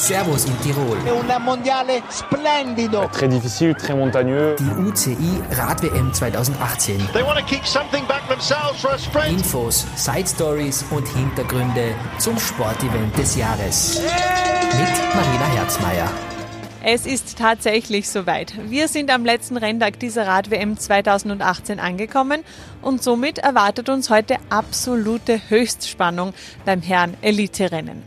Servus in Tirol. Un mondiale splendido. Très difficile, très montagneux. Die UCI Rad-WM 2018. They want to kick something back themselves for a sprint. Infos, Side Stories und Hintergründe zum Sportevent des Jahres. Mit Marina Herzmeier. Es ist tatsächlich soweit. Wir sind am letzten Renntag dieser Rad-WM 2018 angekommen und somit erwartet uns heute absolute Höchstspannung beim Herren Elite-Rennen.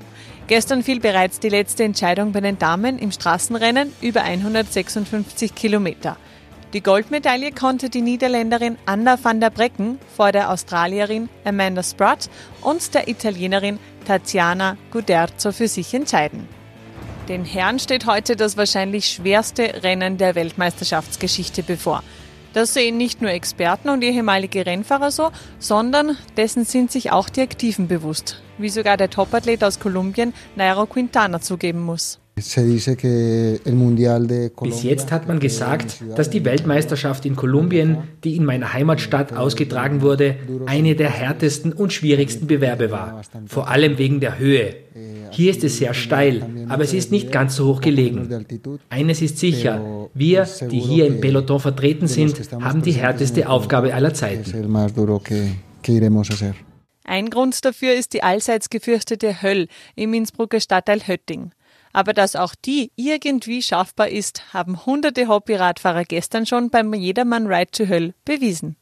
Gestern fiel bereits die letzte Entscheidung bei den Damen im Straßenrennen über 156 Kilometer. Die Goldmedaille konnte die Niederländerin Anna van der Brecken vor der Australierin Amanda Spratt und der Italienerin Tatjana Guderzo für sich entscheiden. Den Herren steht heute das wahrscheinlich schwerste Rennen der Weltmeisterschaftsgeschichte bevor. Das sehen nicht nur Experten und ehemalige Rennfahrer so, sondern dessen sind sich auch die Aktiven bewusst, wie sogar der Topathlet aus Kolumbien Nairo Quintana zugeben muss. Bis jetzt hat man gesagt, dass die Weltmeisterschaft in Kolumbien, die in meiner Heimatstadt ausgetragen wurde, eine der härtesten und schwierigsten Bewerbe war, vor allem wegen der Höhe. Hier ist es sehr steil, aber es ist nicht ganz so hoch gelegen. Eines ist sicher, wir, die hier im Peloton vertreten sind, haben die härteste Aufgabe aller Zeiten. Ein Grund dafür ist die allseits gefürchtete Höll im Innsbrucker Stadtteil Hötting. Aber dass auch die irgendwie schaffbar ist, haben hunderte Hobbyradfahrer gestern schon beim Jedermann Ride to Höll bewiesen.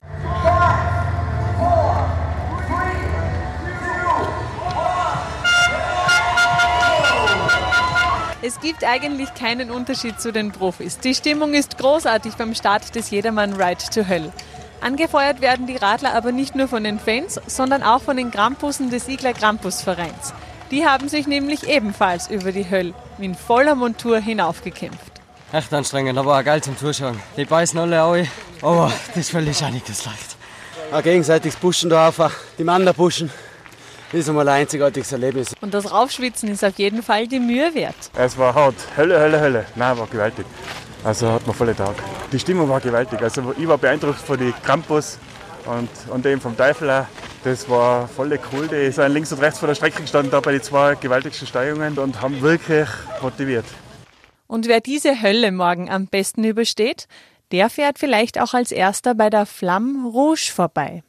Es gibt eigentlich keinen Unterschied zu den Profis. Die Stimmung ist großartig beim Start des Jedermann Ride to Höll. Angefeuert werden die Radler aber nicht nur von den Fans, sondern auch von den Krampussen des Igler Krampus Vereins. Die haben sich nämlich ebenfalls über die Höll in voller Montur hinaufgekämpft. Echt anstrengend, aber auch geil zum Zuschauen. Die beißen alle alle, aber das Fell ist auch nicht das leicht. Ein gegenseitiges Pushen da auf, die Männer pushen. Das ist einmal ein einzigartiges Erlebnis. Und das Raufschwitzen ist auf jeden Fall die Mühe wert. Es war hart. Hölle, Hölle, Hölle. Nein, war gewaltig. Also hat man volle Tag. Die Stimmung war gewaltig. Also ich war beeindruckt von den Campus und, und eben vom Teufel auch. Das war voll cool. Die sind links und rechts von der Strecke gestanden, da bei den zwei gewaltigsten Steigungen und haben wirklich motiviert. Und wer diese Hölle morgen am besten übersteht, der fährt vielleicht auch als erster bei der Flamme Rouge vorbei.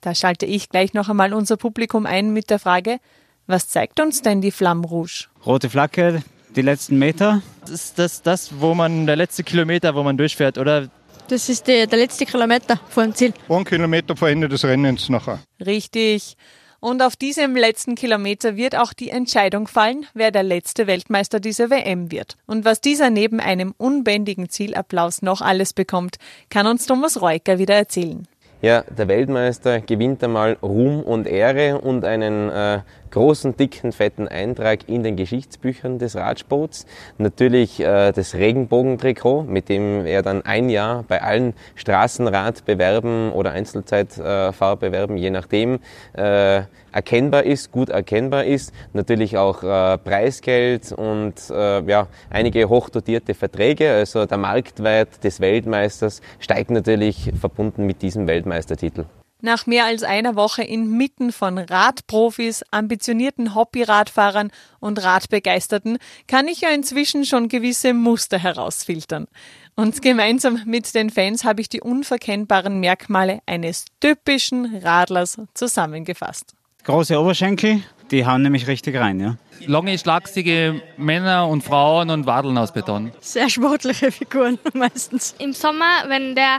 Da schalte ich gleich noch einmal unser Publikum ein mit der Frage, was zeigt uns denn die Flamme Rouge? Rote Flagge, die letzten Meter. Das ist das, das, wo man, der letzte Kilometer, wo man durchfährt, oder? Das ist die, der letzte Kilometer vor dem Ziel. Ein Kilometer vor Ende des Rennens nachher. Richtig. Und auf diesem letzten Kilometer wird auch die Entscheidung fallen, wer der letzte Weltmeister dieser WM wird. Und was dieser neben einem unbändigen Zielapplaus noch alles bekommt, kann uns Thomas Reuker wieder erzählen. Ja, der Weltmeister gewinnt einmal Ruhm und Ehre und einen äh, großen, dicken, fetten Eintrag in den Geschichtsbüchern des Radsports. Natürlich äh, das Regenbogentrikot, mit dem er dann ein Jahr bei allen Straßenradbewerben oder Einzelzeitfahrbewerben, je nachdem, äh, erkennbar ist, gut erkennbar ist. Natürlich auch äh, Preisgeld und äh, ja, einige hochdotierte Verträge. Also der Marktwert des Weltmeisters steigt natürlich verbunden mit diesem Weltmeistertitel. Nach mehr als einer Woche inmitten von Radprofis, ambitionierten Hobbyradfahrern und Radbegeisterten kann ich ja inzwischen schon gewisse Muster herausfiltern. Und gemeinsam mit den Fans habe ich die unverkennbaren Merkmale eines typischen Radlers zusammengefasst. Große Oberschenkel, die hauen nämlich richtig rein, ja. Lange, schlagsige Männer und Frauen und Wadeln aus Beton. Sehr sportliche Figuren meistens. Im Sommer, wenn der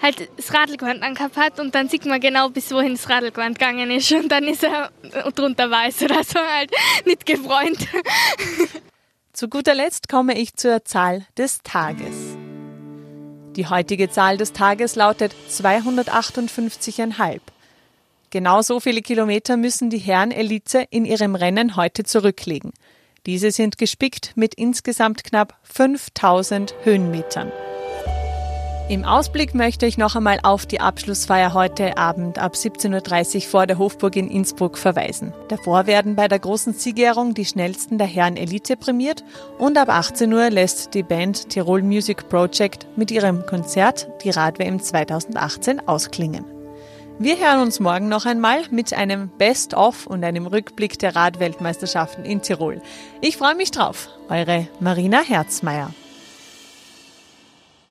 halt das Radlgewand angehabt hat und dann sieht man genau, bis wohin das Radlgewand gegangen ist und dann ist er drunter weiß oder so halt nicht gefreut. Zu guter Letzt komme ich zur Zahl des Tages. Die heutige Zahl des Tages lautet 258,5. Genau so viele Kilometer müssen die Herren Elite in ihrem Rennen heute zurücklegen. Diese sind gespickt mit insgesamt knapp 5000 Höhenmetern. Im Ausblick möchte ich noch einmal auf die Abschlussfeier heute Abend ab 17.30 Uhr vor der Hofburg in Innsbruck verweisen. Davor werden bei der großen Siegerehrung die schnellsten der Herren Elite prämiert und ab 18 Uhr lässt die Band Tirol Music Project mit ihrem Konzert die Rad-WM 2018 ausklingen. Wir hören uns morgen noch einmal mit einem Best-of und einem Rückblick der Radweltmeisterschaften in Tirol. Ich freue mich drauf. Eure Marina Herzmeier.